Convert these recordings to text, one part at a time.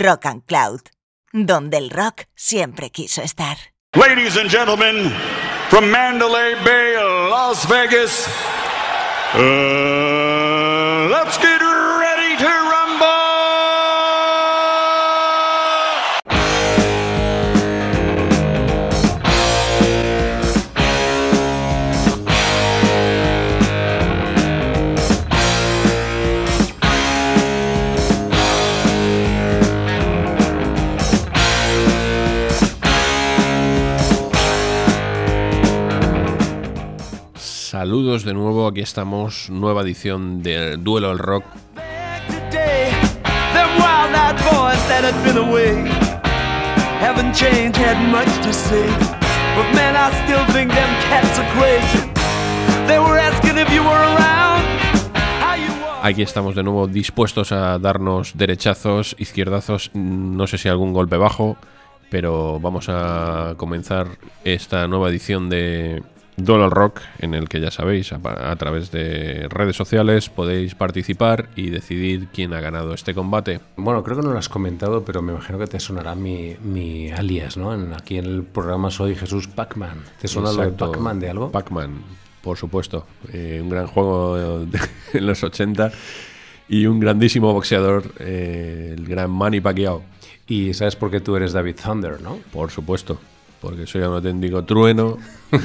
Rock and Cloud, donde el rock siempre quiso estar. Ladies and gentlemen, from Mandalay Bay, Las Vegas, uh, let's get Saludos de nuevo, aquí estamos, nueva edición de Duelo al Rock. Aquí estamos de nuevo dispuestos a darnos derechazos, izquierdazos, no sé si algún golpe bajo, pero vamos a comenzar esta nueva edición de Al Rock, en el que ya sabéis, a, a través de redes sociales podéis participar y decidir quién ha ganado este combate. Bueno, creo que no lo has comentado, pero me imagino que te sonará mi, mi alias, ¿no? En- aquí en el programa soy Jesús Pac-Man. ¿Te suena lo de. Pac-Man de algo? Pac-Man, por supuesto. Eh, un gran juego de- en los 80 y un grandísimo boxeador, eh, el gran Manny Pacquiao, y sabes por qué tú eres David Thunder, ¿no? por supuesto, porque soy un auténtico trueno.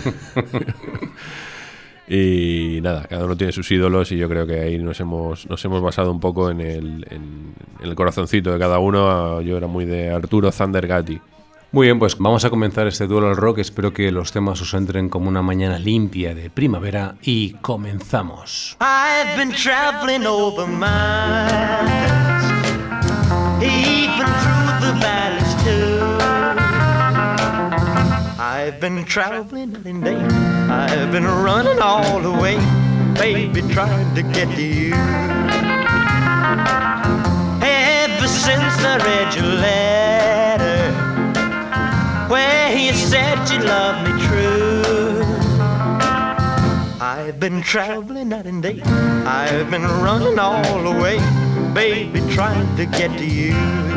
y nada, cada uno tiene sus ídolos y yo creo que ahí nos hemos, nos hemos basado un poco en el, en- en el corazoncito de cada uno. Yo era muy de Arturo Thunder Gatti. Muy bien, pues vamos a comenzar este duelo al rock. Espero que los temas os entren como una mañana limpia de primavera y comenzamos. I've been traveling over miles, even through I've been traveling and day. I've been running all the way, baby, trying to get to you. Ever since I read your letter, where you said you loved me true. I've been traveling night and day. I've been running all the way, baby, trying to get to you.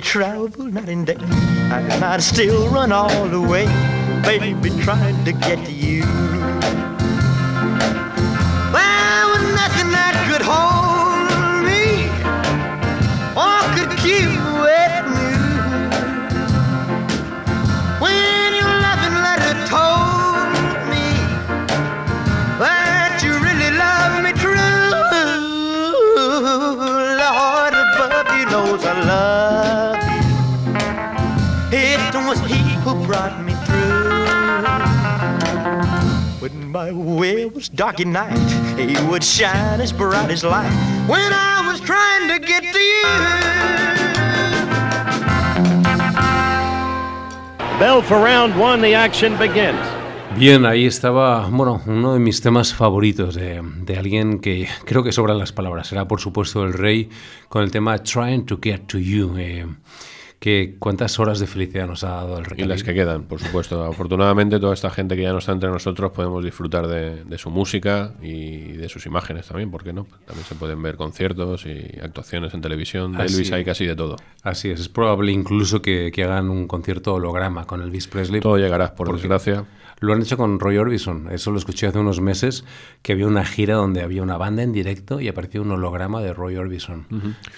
Travel night and day, and I'd still run all the way, baby, trying to get you. Was dark at night, He would shine as bright as light. When I was trying to get to you. Bell for round one. The action begins. Bien, ahí estaba, bueno, uno de mis temas favoritos de, de alguien que creo que sobran las palabras. Será, por supuesto, el rey con el tema Trying to Get to You. eh, que cuántas horas de felicidad nos ha dado el rey. Y las que quedan, por supuesto. Afortunadamente, toda esta gente que ya no está entre nosotros podemos disfrutar de, de su música y de sus imágenes también, ¿por qué no? También se pueden ver conciertos y actuaciones en televisión. De Así Elvis hay casi de todo. Así es, es probable incluso que, que hagan un concierto holograma con Elvis Presley. Todo llegará, por desgracia. lo han hecho con Roy Orbison. Eso lo escuché hace unos meses, que había una gira donde había una banda en directo y apareció un holograma de Roy Orbison.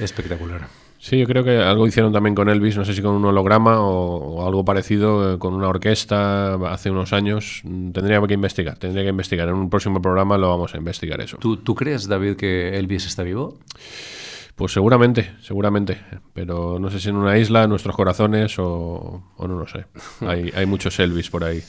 Espectacular. Sí, yo creo que algo hicieron también con Elvis, no sé si con un holograma o, o algo parecido eh, con una orquesta hace unos años. Mm, Tendría que investigar, tendría que investigar. En un próximo programa lo vamos a investigar eso. ¿Tú, tú crees, David, que Elvis está vivo? Pues seguramente, seguramente. Pero no sé si en una isla, en nuestros corazones o, o no lo sé. Hay, hay muchos Elvis por ahí.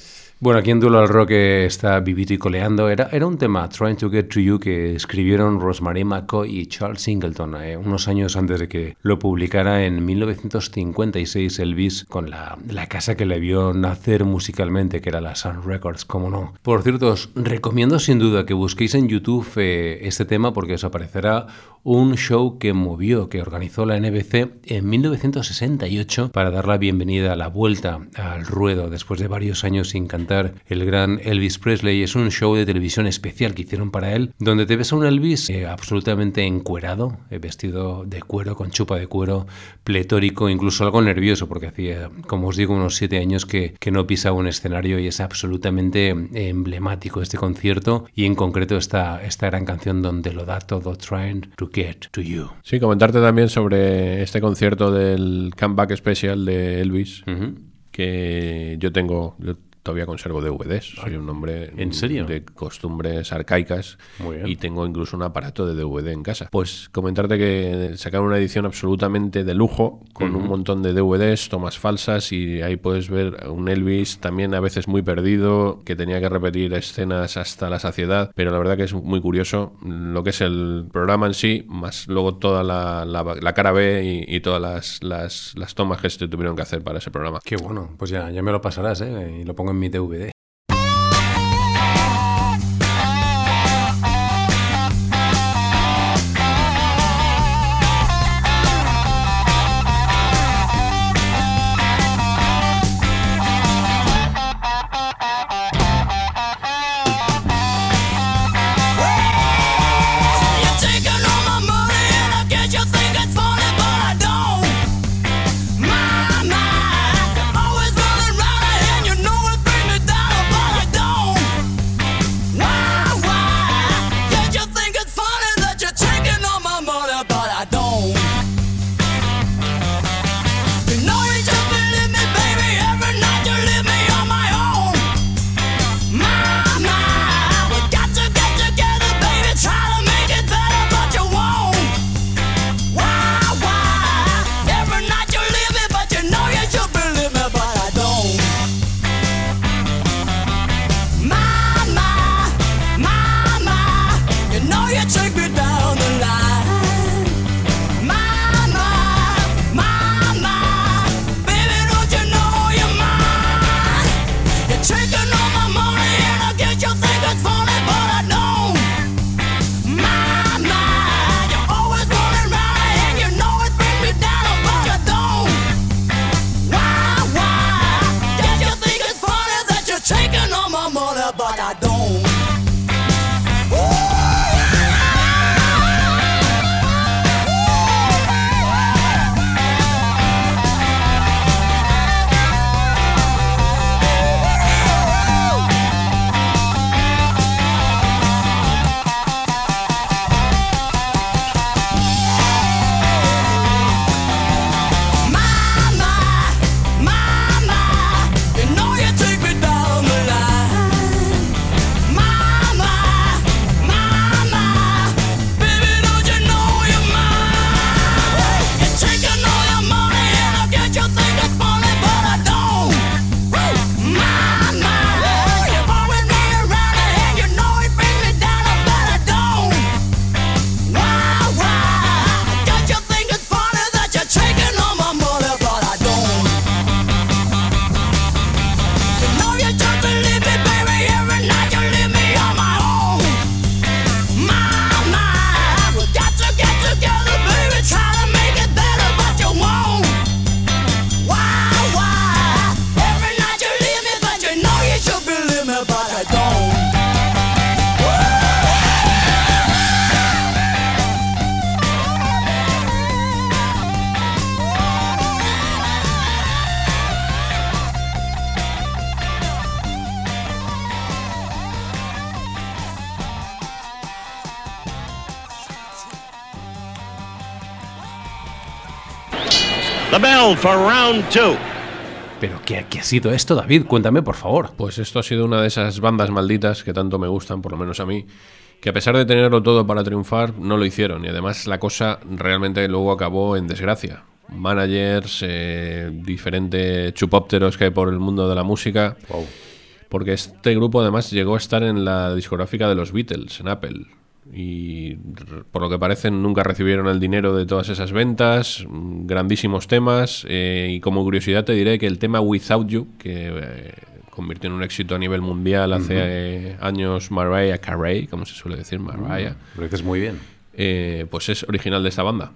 Bueno, aquí en Duelo al Rock eh, está vivito y coleando. Era, era un tema, Trying to Get to You, que escribieron Rosemary McCoy y Charles Singleton eh, unos años antes de que lo publicara en 1956 Elvis con la, la casa que le vio nacer musicalmente, que era la Sun Records, como no. Por cierto, os recomiendo sin duda que busquéis en YouTube eh, este tema porque os aparecerá un show que movió, que organizó la NBC en 1968 para dar la bienvenida a la vuelta al ruedo después de varios años sin cantar el gran Elvis Presley. Es un show de televisión especial que hicieron para él, donde te ves a un Elvis eh, absolutamente encuerado, eh, vestido de cuero, con chupa de cuero, pletórico, incluso algo nervioso, porque hacía, como os digo, unos siete años que, que no pisaba un escenario y es absolutamente emblemático este concierto y en concreto esta, esta gran canción donde lo da todo, Trying to Get to You. Sí, comentarte también sobre este concierto del Comeback Special de Elvis, que yo tengo, yo todavía conservo DVDs, soy un hombre ¿En serio? de costumbres arcaicas y tengo incluso un aparato de DVD en casa. Pues comentarte que sacaron una edición absolutamente de lujo, con un montón de DVDs, tomas falsas y ahí puedes ver un Elvis también a veces muy perdido, que tenía que repetir escenas hasta la saciedad, pero la verdad que es muy curioso lo que es el programa en sí, más luego toda la, la- la cara B y, y todas las, las, las tomas que se tuvieron que hacer para ese programa. Qué bueno, pues ya, ya me lo pasarás, ¿eh? Y lo pongo en mi DVD. For round two. Pero ¿qué, qué ha sido esto, David? Cuéntame, por favor. Pues esto ha sido una de esas bandas malditas que tanto me gustan, por lo menos a mí, que a pesar de tenerlo todo para triunfar, no lo hicieron. Y además la cosa realmente luego acabó en desgracia. Managers, eh, diferentes chupópteros que hay por el mundo de la música. Porque este grupo además llegó a estar en la discográfica de los Beatles, en Apple. Y por lo que parece nunca recibieron el dinero de todas esas ventas, grandísimos temas. eh, y como curiosidad te diré que el tema Without You, que eh, convirtió en un éxito a nivel mundial hace eh, años Mariah Carey, como se suele decir, Mariah, Lo dices muy bien. eh, pues es original de esta banda.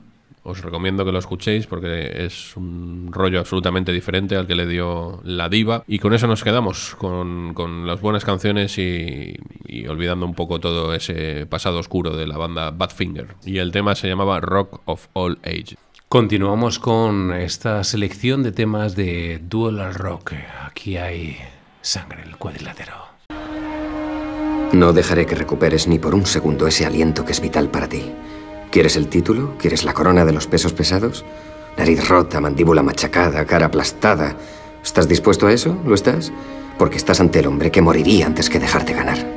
Os recomiendo que lo escuchéis porque es un rollo absolutamente diferente al que le dio la diva. Y con eso nos quedamos, con, con las buenas canciones y, y olvidando un poco todo ese pasado oscuro de la banda Badfinger. Y el tema se llamaba Rock of All Age. Continuamos con esta selección de temas de Dual al Rock. Aquí hay sangre en el cuadrilátero. No dejaré que recuperes ni por un segundo ese aliento que es vital para ti. ¿Quieres el título? ¿Quieres la corona de los pesos pesados? Nariz rota, mandíbula machacada, cara aplastada. ¿Estás dispuesto a eso? ¿Lo estás? Porque estás ante el hombre que moriría antes que dejarte ganar.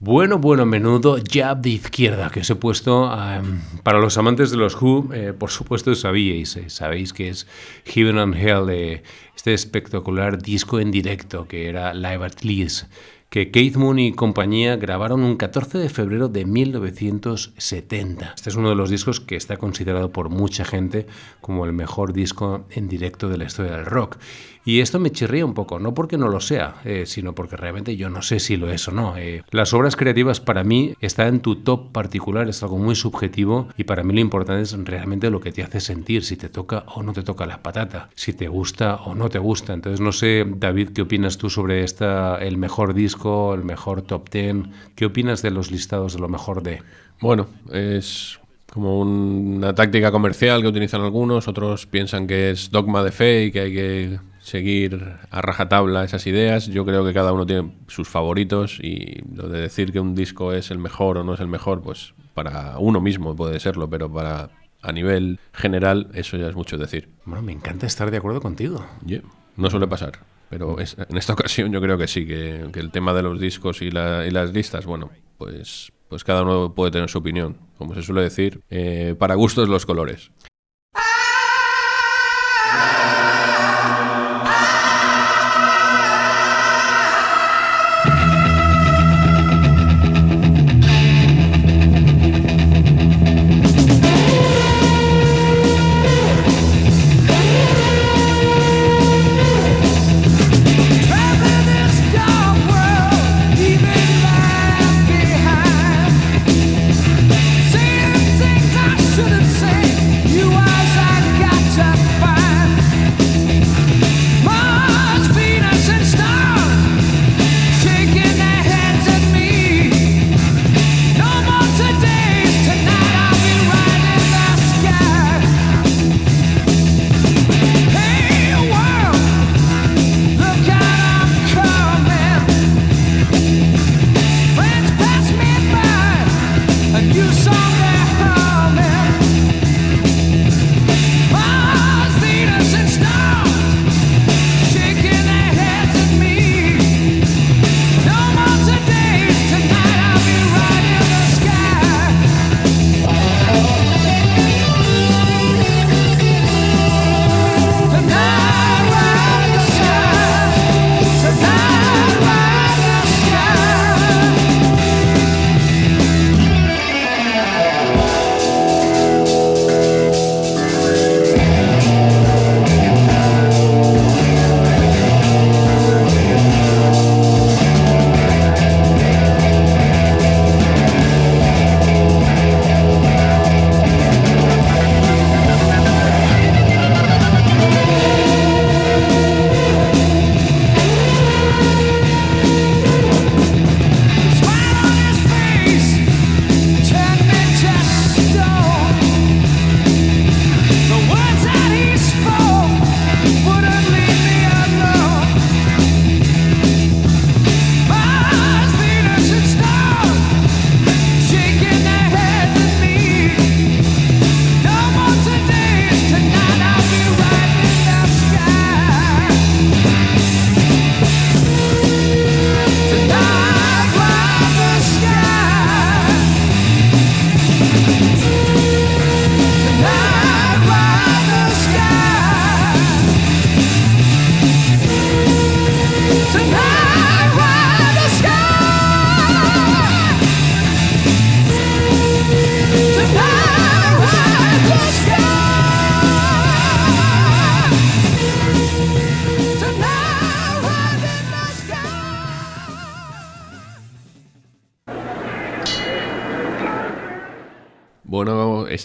Bueno, bueno, menudo jab de izquierda que os he puesto. em, para los amantes de los Who, eh, por supuesto sabíais, eh, sabéis que es Heaven and Hell, eh, este espectacular disco en directo que era Live at Leeds, que Keith Moon y compañía grabaron un 14 de febrero de 1970. Este es uno de los discos que está considerado por mucha gente como el mejor disco en directo de la historia del rock. Y esto me chirría un poco, no porque no lo sea, eh, sino porque realmente yo no sé si lo es o no. Eh, las obras creativas para mí está en tu top particular, es algo muy subjetivo y para mí lo importante es realmente lo que te hace sentir, si te toca o no te toca la patata, si te gusta o no te gusta. Entonces no sé, David, ¿qué opinas tú sobre esta, el mejor disco, el mejor top ten? ¿Qué opinas de los listados de lo mejor de? Bueno, es como una táctica comercial que utilizan algunos, otros piensan que es dogma de fe y que hay que seguir a rajatabla esas ideas. Yo creo que cada uno tiene sus favoritos y lo de decir que un disco es el mejor o no es el mejor, pues para uno mismo puede serlo, pero para a nivel general eso ya es mucho decir. Bueno, me encanta estar de acuerdo contigo. Yeah, No suele pasar, pero es- en esta ocasión yo creo que sí, que, que el tema de los discos y, la- y las listas, bueno, pues, pues cada uno puede tener su opinión. Como se suele decir, eh, para gustos los colores.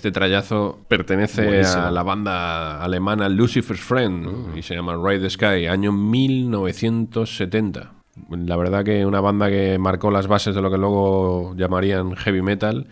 Este trayazo pertenece Buenísimo. a la banda alemana Lucifer's Friend y se llama Ride the Sky, año 1970. La verdad que una banda que marcó las bases de lo que luego llamarían heavy metal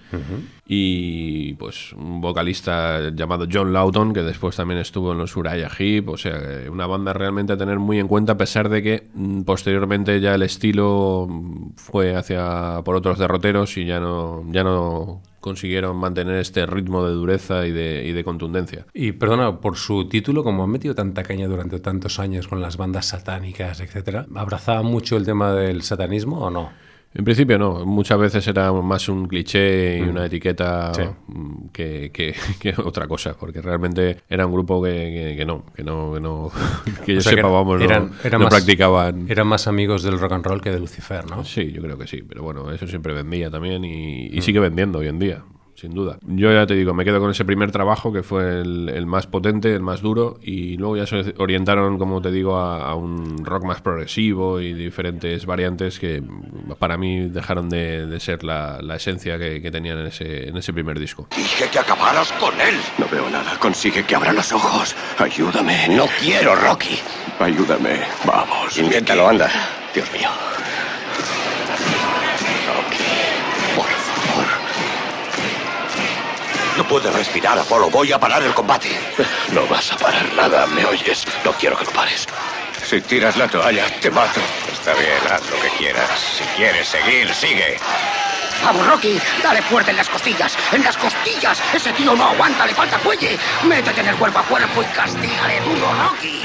y pues un vocalista llamado John Lawton que después también estuvo en los Uriah Heep, o sea, que una banda realmente a tener muy en cuenta a pesar de que mm, posteriormente ya el estilo fue hacia por otros derroteros y ya no ya no consiguieron mantener este ritmo de dureza y de, y de contundencia. Y perdona, por su título, como han metido tanta caña durante tantos años con las bandas satánicas, etcétera, ¿abrazaba mucho el tema del satanismo o no? En principio no, muchas veces era más un cliché y una etiqueta Sí. mm, que, que- que otra cosa, porque realmente era un grupo que, no, que no, que no, que yo O sea, que sepa, vamos, no- eran- eran no más- practicaban. Eran más amigos del rock and roll que de Lucifer, ¿no? Sí, yo creo que sí, pero bueno, eso siempre vendía también y, y sigue vendiendo hoy en día, sin duda. Yo ya te digo, me quedo con ese primer trabajo que fue el, el más potente, el más duro, y luego ya se orientaron, como te digo, a, a un rock más progresivo y diferentes variantes que para mí dejaron de, de ser la, la esencia que, que tenían en ese, en ese primer disco. Dije que acabaras con él. No veo nada. Consigue que abra los ojos. Ayúdame. No quiero, Rocky. Ayúdame. Vamos. Inténtalo, anda. Dios mío. Rocky, por favor. No puedes respirar, Apolo. Voy a parar el combate. No vas a parar nada, ¿me oyes? No quiero que lo pares. Si tiras la toalla, te mato. Está bien, haz lo que quieras. Si quieres seguir, sigue. Vamos, Rocky, dale fuerte en las costillas, en las costillas. Ese tío no aguanta, le falta fuelle. Métete en el cuerpo a cuerpo y castígale duro, Rocky.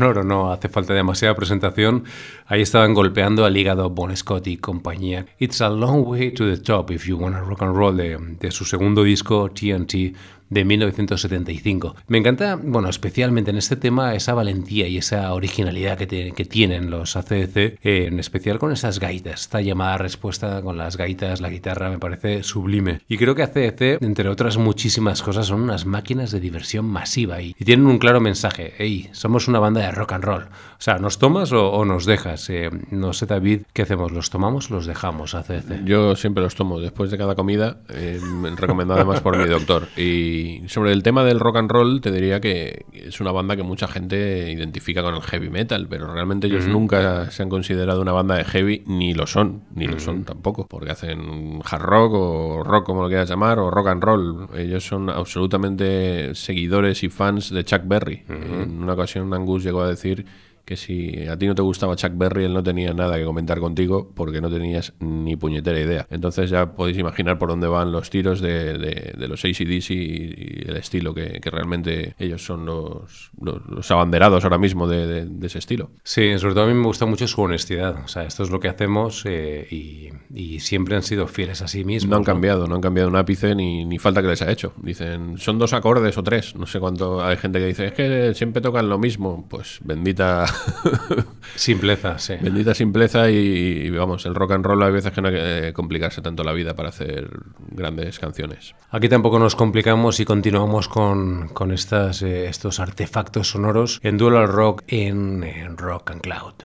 No, no, no hace falta demasiada presentación. Ahí estaban golpeando al hígado Bon Scott y compañía. It's a long way to the top if you wanna rock and roll de, de su segundo disco TNT de 1975. Me encanta, bueno, especialmente en este tema, esa valentía y esa originalidad que, tienen los ACDC, eh, en especial con esas gaitas. Esta llamada respuesta con las gaitas, la guitarra, me parece sublime. Y creo que ACDC, entre otras muchísimas cosas, son unas máquinas de diversión masiva y, tienen un claro mensaje. Hey, somos una banda de rock and roll. O sea, ¿nos tomas o, o nos dejas? Eh, no sé, David, ¿qué hacemos? ¿Los tomamos o los dejamos, ACDC? Yo siempre los tomo después de cada comida, eh, recomendado además por mi doctor. Y sobre el tema del rock and roll, te diría que es una banda que mucha gente identifica con el heavy metal, pero realmente ellos nunca se han considerado una banda de heavy, ni lo son, ni lo son tampoco, porque hacen hard rock o rock como lo quieras llamar, o rock and roll. Ellos son absolutamente seguidores y fans de Chuck Berry. En una ocasión Angus llegó a decir que si a ti no te gustaba Chuck Berry, él no tenía nada que comentar contigo porque no tenías ni puñetera idea. Entonces ya podéis imaginar por dónde van los tiros de, de- de los ACDC y, y el estilo, que, que realmente ellos son los, los, los abanderados ahora mismo de, de- de ese estilo. Sí, sobre todo a mí me gusta mucho su honestidad. O sea, esto es lo que hacemos eh, y, y siempre han sido fieles a sí mismos. No han cambiado, no han cambiado un ápice ni, ni falta que les ha hecho. Dicen, son dos acordes o tres. No sé cuánto. Hay gente que dice, es que siempre tocan lo mismo. Pues bendita. Simpleza, sí. Bendita simpleza y, y, vamos, el rock and roll hay veces que no hay que eh, complicarse tanto la vida para hacer grandes canciones. Aquí tampoco nos complicamos y continuamos con, con estas, eh, estos artefactos sonoros en Dual Rock en, en Rock and Cloud.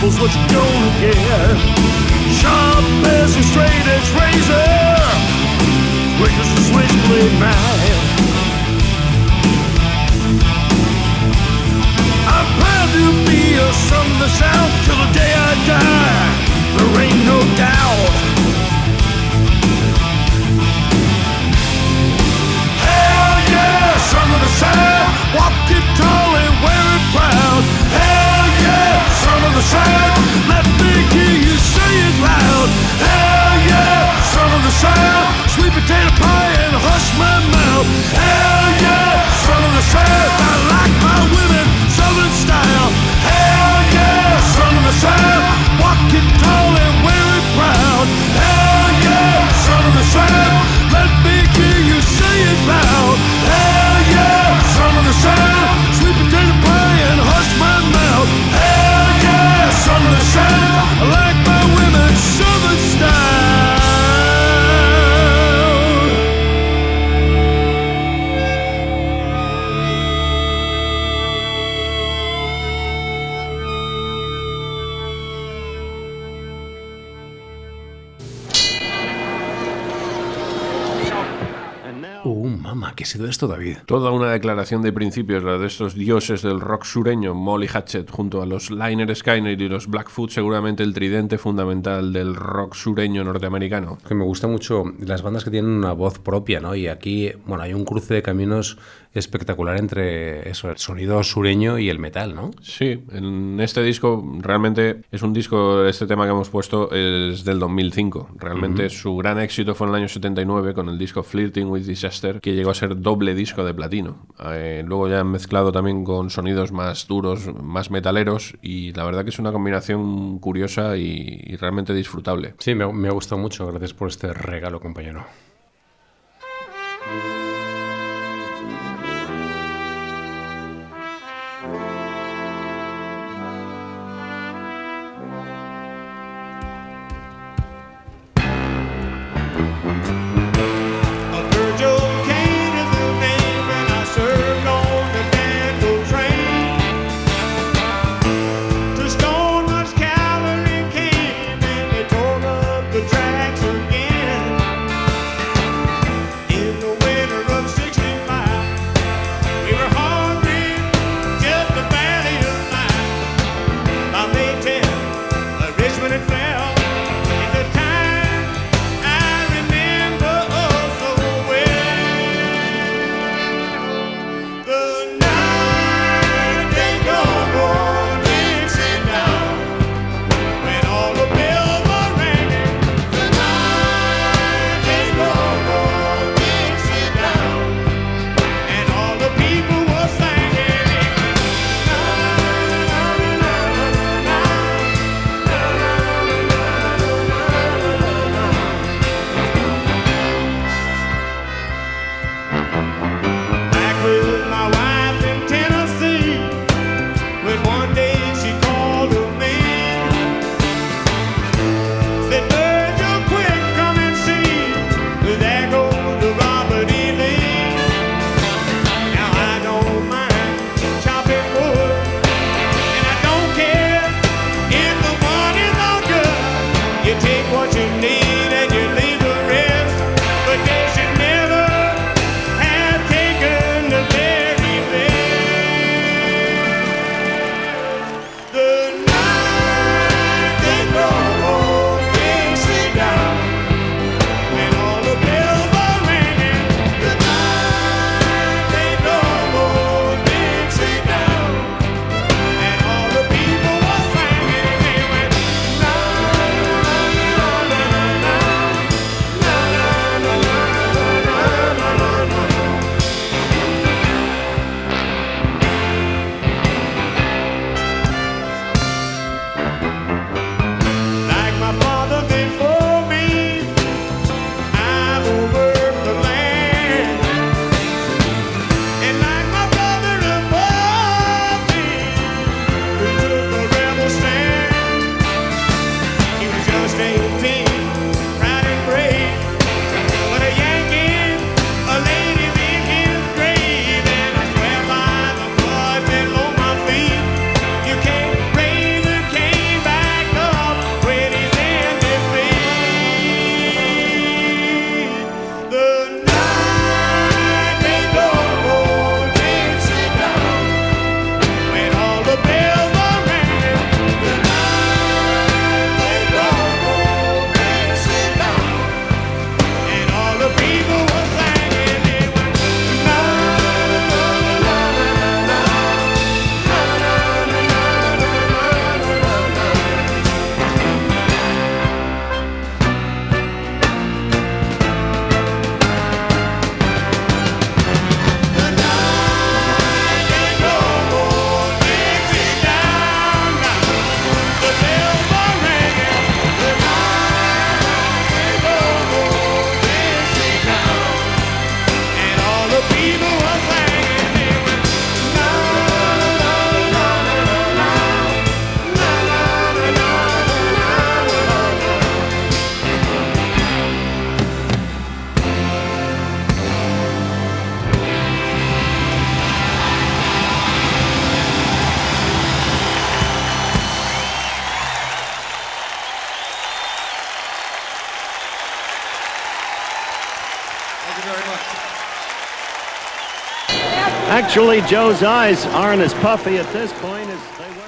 Trouble's what you're gonna get. Sharp as a straight edge razor, quick as a switchblade knife. I'm proud to be a son of the south till the day I die. There ain't no doubt. Let me hear you say it loud. Hell yeah, son of the sweet potato pie and hush my mouth. Hell yeah, son of the I like my women southern style. Hell yeah, son of the tall and wearing proud. Hell yeah, son of the son sido esto, David? Toda una declaración de principios, la de estos dioses del rock sureño, Molly Hatchet, junto a los Liner Skyner y los Blackfoot, seguramente el tridente fundamental del rock sureño norteamericano. Que me gusta mucho las bandas que tienen una voz propia, ¿no? Y aquí, bueno, hay un cruce de caminos espectacular entre eso, el sonido sureño y el metal, ¿no? Sí, en este disco realmente es un disco, este tema que hemos puesto es del 2005. Realmente su gran éxito fue en el año 79 con el disco Flirting with Disaster, que llegó a ser doble disco de platino. Eh, luego ya han mezclado también con sonidos más duros, más metaleros, y la verdad que es una combinación curiosa y, y realmente disfrutable. Sí, me, me ha gustado mucho. Gracias por este regalo, compañero.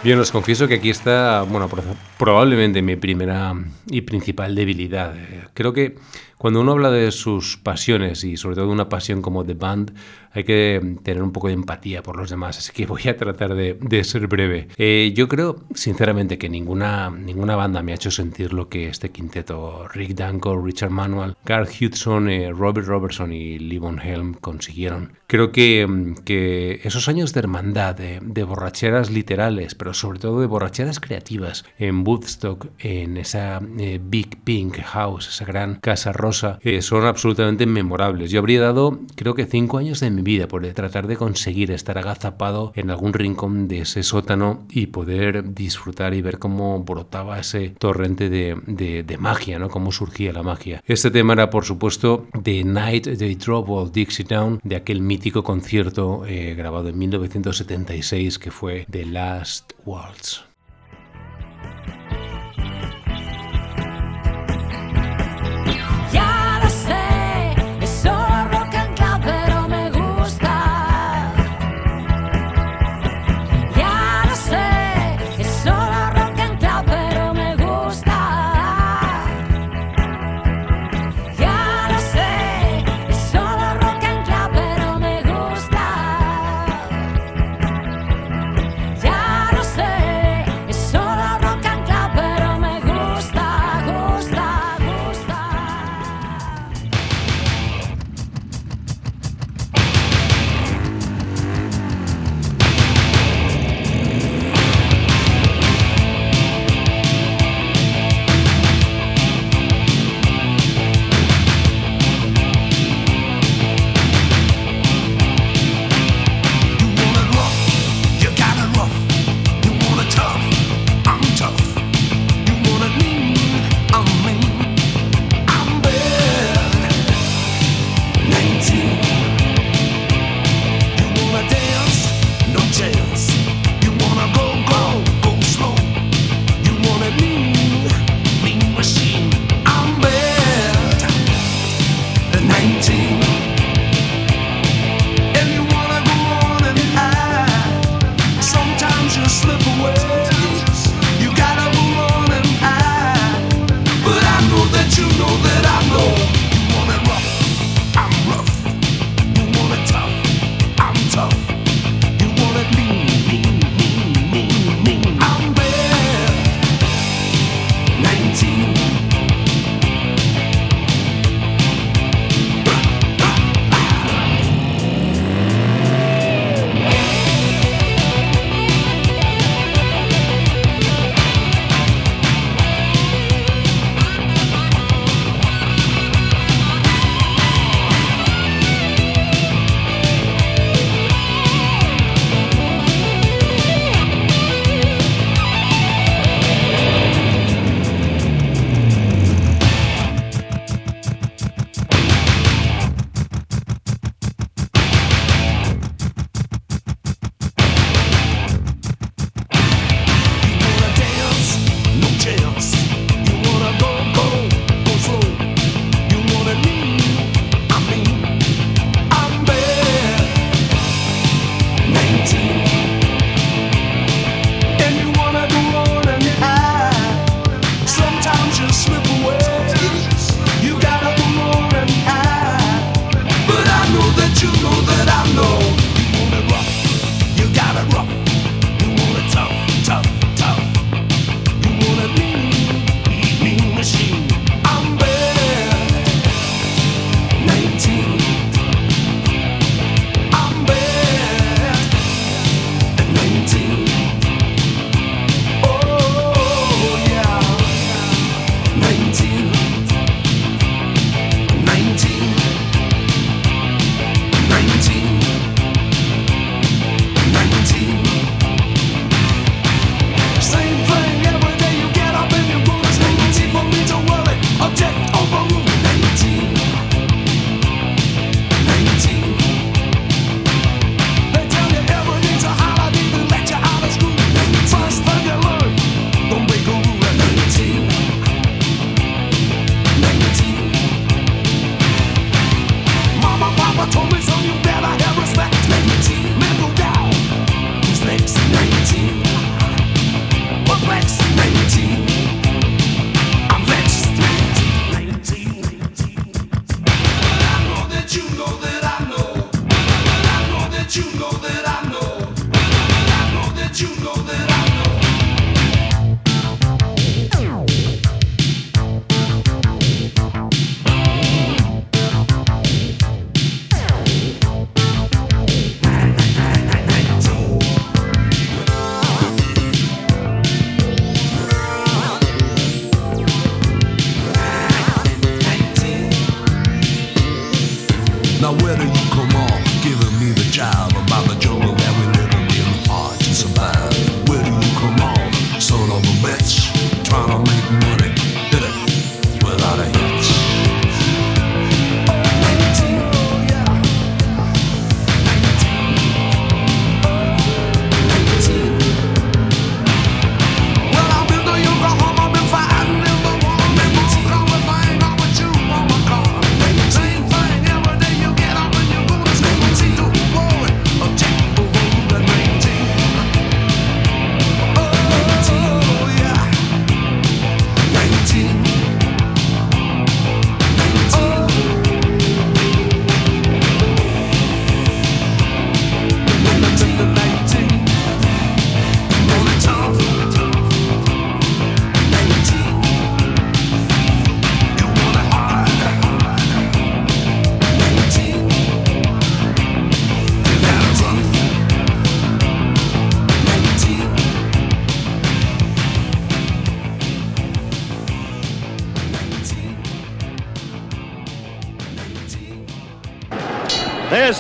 Bien, os confieso que aquí está, bueno, pro- probablemente mi primera y principal debilidad. Creo que cuando uno habla de sus pasiones y sobre todo una pasión como The Band, hay que tener un poco de empatía por los demás, así que voy a tratar de, de ser breve. Eh, yo creo, sinceramente, que ninguna, ninguna banda me ha hecho sentir lo que este quinteto, Rick Danko, Richard Manuel, Garth Hudson, eh, Robert Robertson y Levon Helm consiguieron. Creo que, que esos años de hermandad, de, de borracheras literales, pero sobre todo de borracheras creativas en Woodstock, en esa eh, Big Pink House, esa gran casa rosa, son absolutamente memorables. Yo habría dado, creo que cinco años de mi vida por tratar de conseguir estar agazapado en algún rincón de ese sótano y poder disfrutar y ver cómo brotaba ese torrente de, de- magia, ¿no? Cómo surgía la magia. Este tema era, por supuesto, The Night They All Dixie Down, de aquel mítico concierto eh, grabado en 1976 que fue The Last Waltz.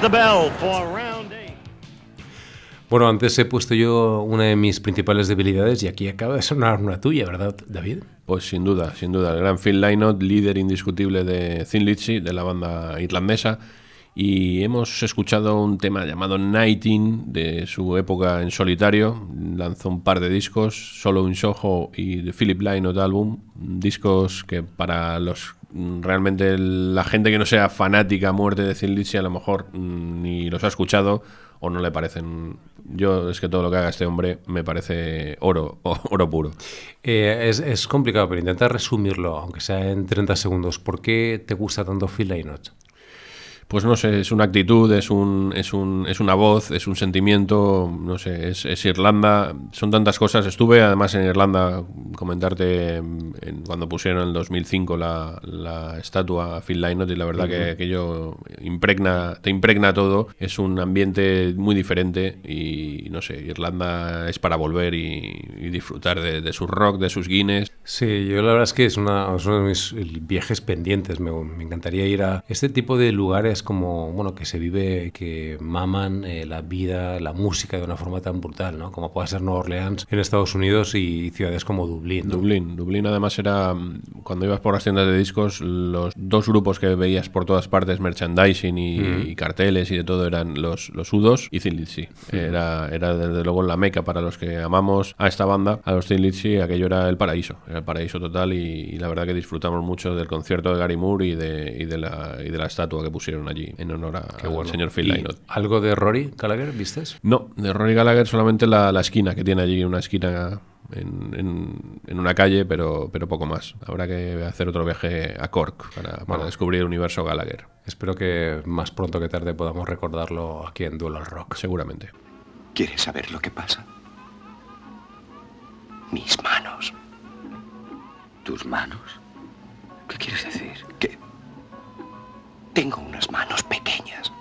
The bell for round eight. Bueno, antes he puesto yo una de mis principales debilidades y aquí acaba de sonar una tuya, ¿verdad, David? Pues sin duda, sin duda. El gran Phil Lynott, líder indiscutible de Thin Lizzy, de la banda irlandesa. Y hemos escuchado un tema llamado Nighting de su época en solitario. Lanzó un par de discos, solo un Soho y The Philip Lynott Album. Discos que para los realmente la gente que no sea fanática muerte de Thin Lizzy a lo mejor mm, ni los ha escuchado o no le parecen. Yo es que todo lo que haga este hombre me parece oro, oro puro. Eh, es, es complicado, pero intenta resumirlo, aunque sea en 30 segundos. ¿Por qué te gusta tanto Phil Lynott? Pues no sé, es una actitud, es, un, es, un, es una voz, es un sentimiento, no sé, es, es Irlanda, son tantas cosas. Estuve además en Irlanda, comentarte en- cuando pusieron en el 2005 la, la estatua Phil Lynott y la verdad que, Ujú. que yo impregna, te impregna todo, es un ambiente muy diferente y no sé, Irlanda es para volver y, y disfrutar de, de su rock, de sus Guinness. Sí, yo la verdad es que es, una, de mis viajes pendientes. Me, me encantaría ir a este tipo de lugares como, bueno, que se vive, que maman eh, la vida, la música de una forma tan brutal, ¿no? Como puede ser Nueva Orleans en Estados Unidos y ciudades como Dublín. ¿no? Dublín. Dublín además era, mm, cuando ibas por las tiendas de discos, los dos grupos que veías por todas partes, merchandising y, Ujú. y carteles y de todo, eran los, los Udos y Thin Lizzy. Era, era desde luego la meca para los que amamos a esta banda, a los Thin Lizzy, aquello era el paraíso, era el paraíso total y, y la verdad que disfrutamos mucho del concierto de Gary Moore y de, y de, la, y de la estatua que pusieron allí en honor a- Qué al señor Phil ¿Y Lynott. ¿Algo de Rory Gallagher, vistes? No, de Rory Gallagher solamente la, la esquina, que tiene allí una esquina en, en- en una calle, pero, pero poco más. Habrá que hacer otro viaje a Cork para, para Bueno. descubrir el universo Gallagher. Espero que más pronto que tarde podamos recordarlo aquí en Duel al Rock. Seguramente. ¿Quieres saber lo que pasa? Mis manos. ¿Tus manos? ¿Qué quieres decir? Que tengo unas manos pequeñas.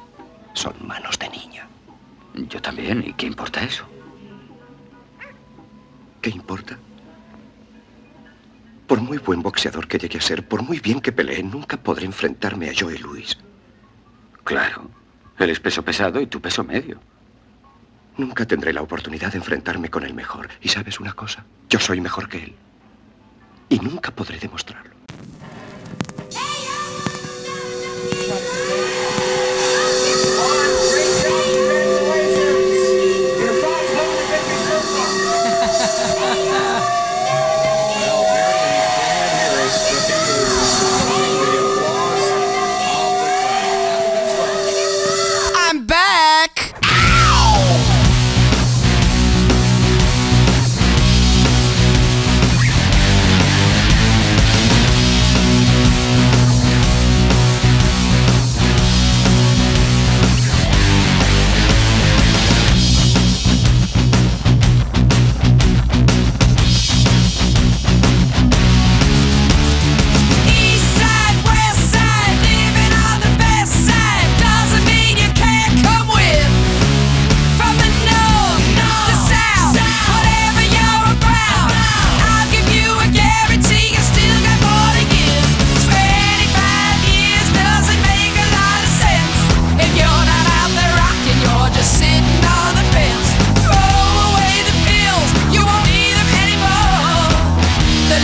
Son manos de niña. Yo también. ¿Y qué importa eso? ¿Qué importa? Por muy buen boxeador que llegue a ser, por muy bien que pelee, nunca podré enfrentarme a Joey Louis. Claro. Él es peso pesado y tu peso medio. Nunca tendré la oportunidad de enfrentarme con el mejor. ¿Y sabes una cosa? Yo soy mejor que él. Y nunca podré demostrarlo.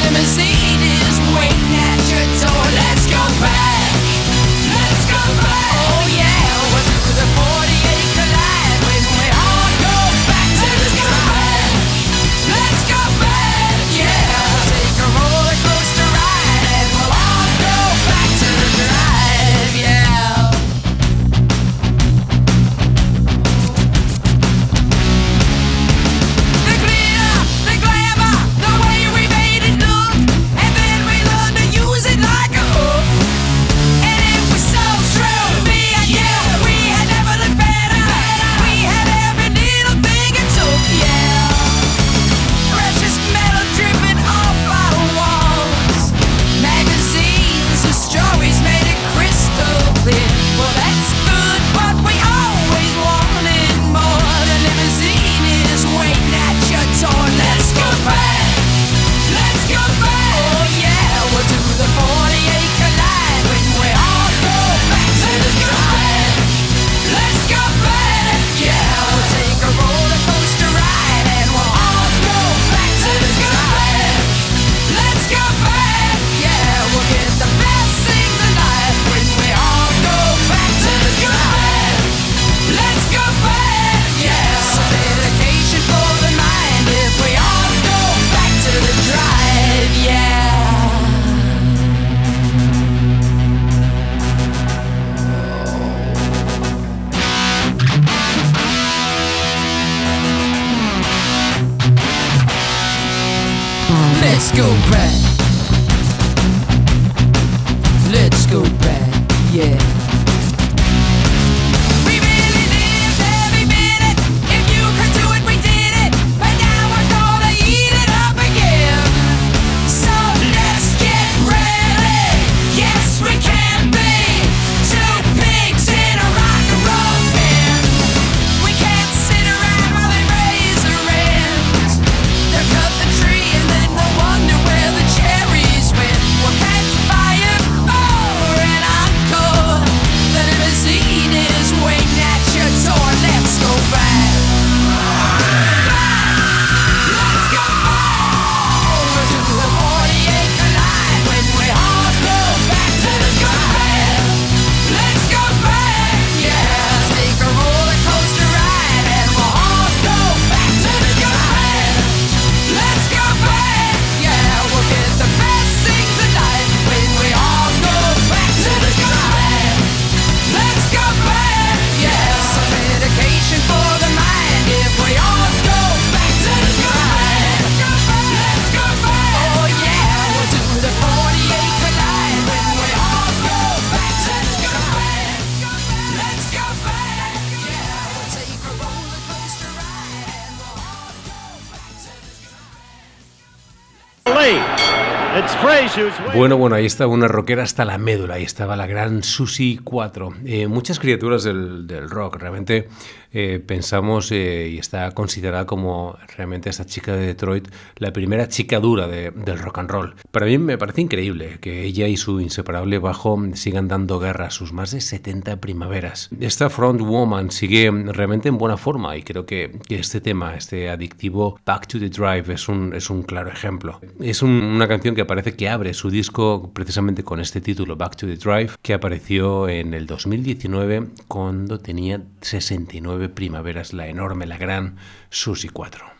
limousine is waiting. Bueno, bueno, ahí estaba una rockera hasta la médula, ahí estaba la gran Susie 4. Eh, muchas criaturas del, del rock, realmente eh, pensamos eh, y está considerada como realmente esta chica de Detroit la primera chica dura de- del rock and roll. Para mí me parece increíble que ella y su inseparable bajo sigan dando guerra a sus más de 70 primaveras. Esta front woman sigue realmente en buena forma y creo que, que este tema, este adictivo Back to the Drive es un, es un claro ejemplo. Es un- una canción que parece que abre su disco precisamente con este título, Back to the Drive, que apareció en el 2019 cuando tenía 69 primaveras, la enorme, la gran Susie 4.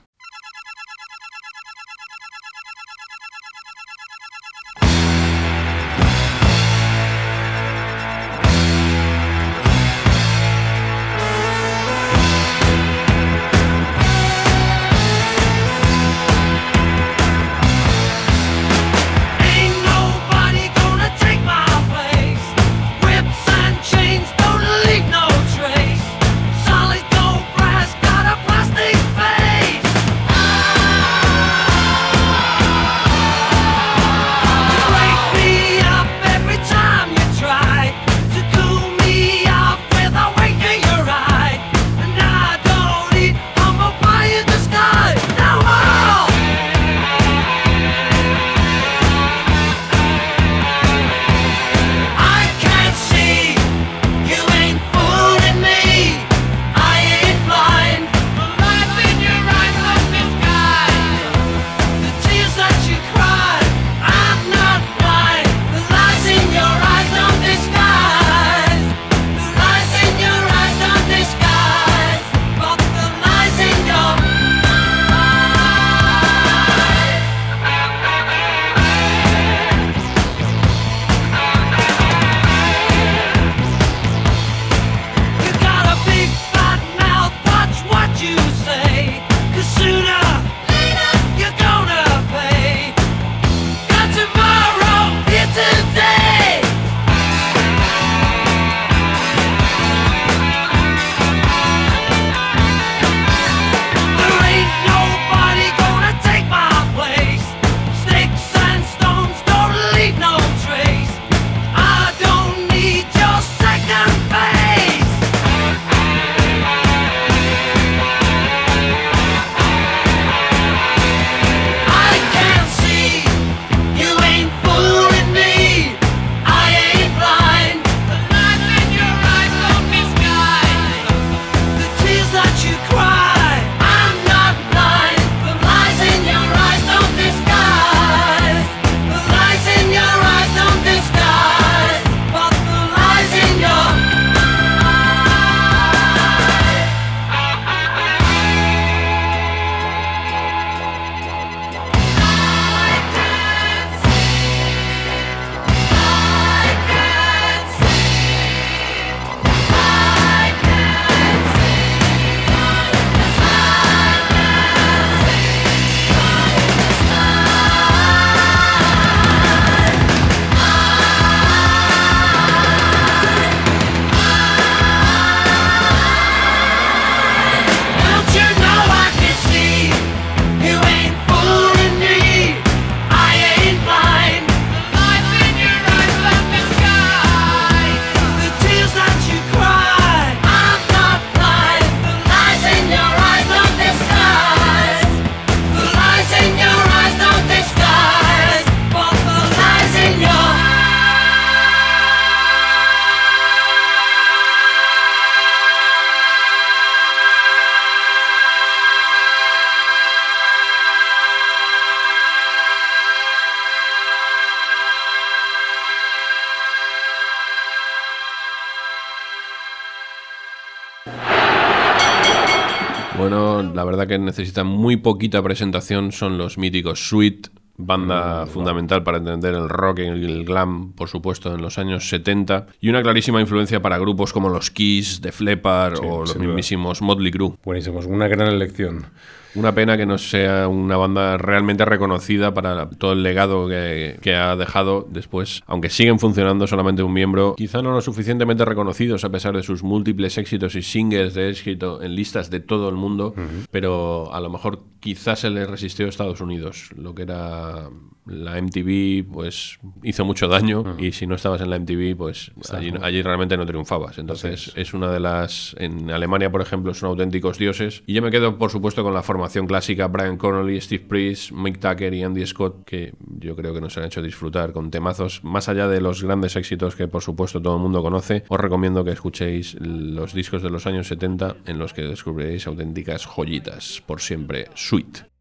Verdad que necesitan muy poquita presentación, son los míticos Sweet, banda fundamental para entender el rock y el glam, por supuesto, en los años 70, y una clarísima influencia para grupos como los Kiss, The Flepper Sí, o los mismísimos Motley Crue. Buenísimos, una gran elección. Una pena que no sea una banda realmente reconocida para todo el legado que, que ha dejado después, aunque siguen funcionando solamente un miembro, quizá no lo suficientemente reconocidos a pesar de sus múltiples éxitos y singles de éxito en listas de todo el mundo, pero a lo mejor quizás se le resistió a Estados Unidos, lo que era la MTV, pues hizo mucho daño y si no estabas en la MTV, pues allí, allí realmente no triunfabas. Entonces es una de las, en Alemania por ejemplo, son auténticos dioses. Y yo me quedo por supuesto con la formación clásica, Brian Connolly, Steve Priest, Mick Tucker y Andy Scott, que yo creo que nos han hecho disfrutar con temazos, más allá de los grandes éxitos que por supuesto todo el mundo conoce, os recomiendo que escuchéis los discos de los años 70 en los que descubriréis auténticas joyitas, por siempre, Sweet.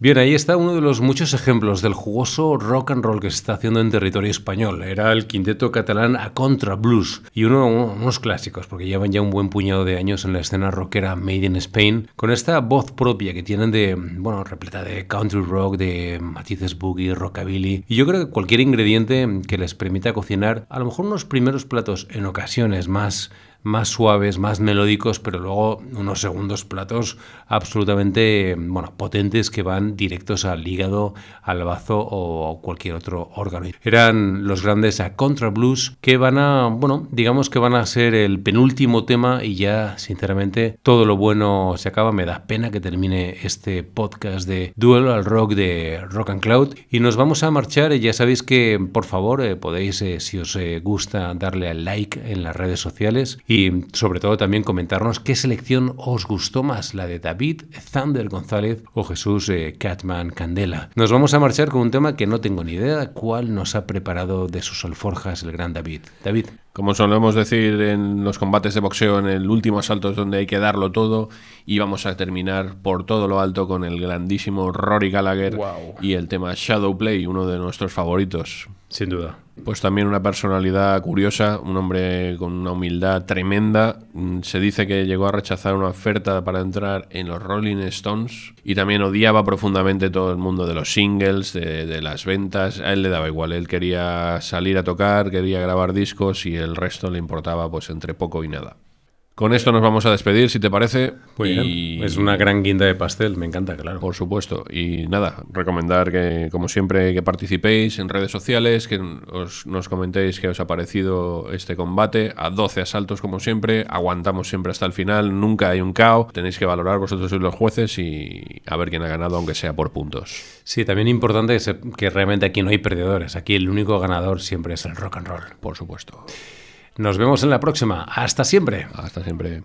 Bien, ahí está uno de los muchos ejemplos del jugoso rock and roll que se está haciendo en territorio español. Era el quinteto catalán A Contra Blues y uno, unos clásicos, porque llevan ya un buen puñado de años en la escena rockera Made in Spain, con esta voz propia que tienen de, bueno, repleta de country rock, de matices boogie, rockabilly. Y yo creo que cualquier ingrediente que les permita cocinar a lo mejor unos primeros platos en ocasiones más más suaves, más melódicos, pero luego unos segundos platos absolutamente bueno, potentes que van directos al hígado, al bazo o cualquier otro órgano. Eran los grandes a Contra Blues que van a, bueno, digamos que van a ser el penúltimo tema y ya, sinceramente, todo lo bueno se acaba. Me da pena que termine este podcast de Duelo al Rock de Rock and Cloud y nos vamos a marchar. Ya sabéis que, por favor, eh, podéis, eh, si os eh, gusta, darle al like en las redes sociales y sobre todo también comentarnos qué selección os gustó más, la de David Thunder González o Jesús eh, Catman Candela. Nos vamos a marchar con un tema que no tengo ni idea cuál nos ha preparado de sus alforjas el gran David. David. Como solemos decir en los combates de boxeo, en el último asalto es donde hay que darlo todo y vamos a terminar por todo lo alto con el grandísimo Rory Gallagher y el tema Shadow Play, uno de nuestros favoritos. Sin duda. Pues también una personalidad curiosa, un hombre con una humildad tremenda. Mm, Se dice que llegó a rechazar una oferta para entrar en los Rolling Stones y también odiaba profundamente todo el mundo de los singles, de, las ventas. A él le daba igual, él quería salir a tocar, quería grabar discos y el resto le importaba pues entre poco y nada. Con esto nos vamos a despedir, si te parece. Muy bien. Y- Es una gran guinda de pastel, me encanta, claro. Por supuesto. Y nada, recomendar que, como siempre, que participéis en redes sociales, que os- nos comentéis qué os ha parecido este combate. A 12 asaltos, como siempre. Aguantamos siempre hasta el final. Nunca hay un KO. Tenéis que valorar, vosotros sois los jueces y a ver quién ha ganado, aunque sea por puntos. Sí, también importante que, se- que realmente aquí no hay perdedores. Aquí el único ganador siempre es el rock and roll. Por supuesto. Nos vemos en la próxima. Hasta siempre. Hasta siempre.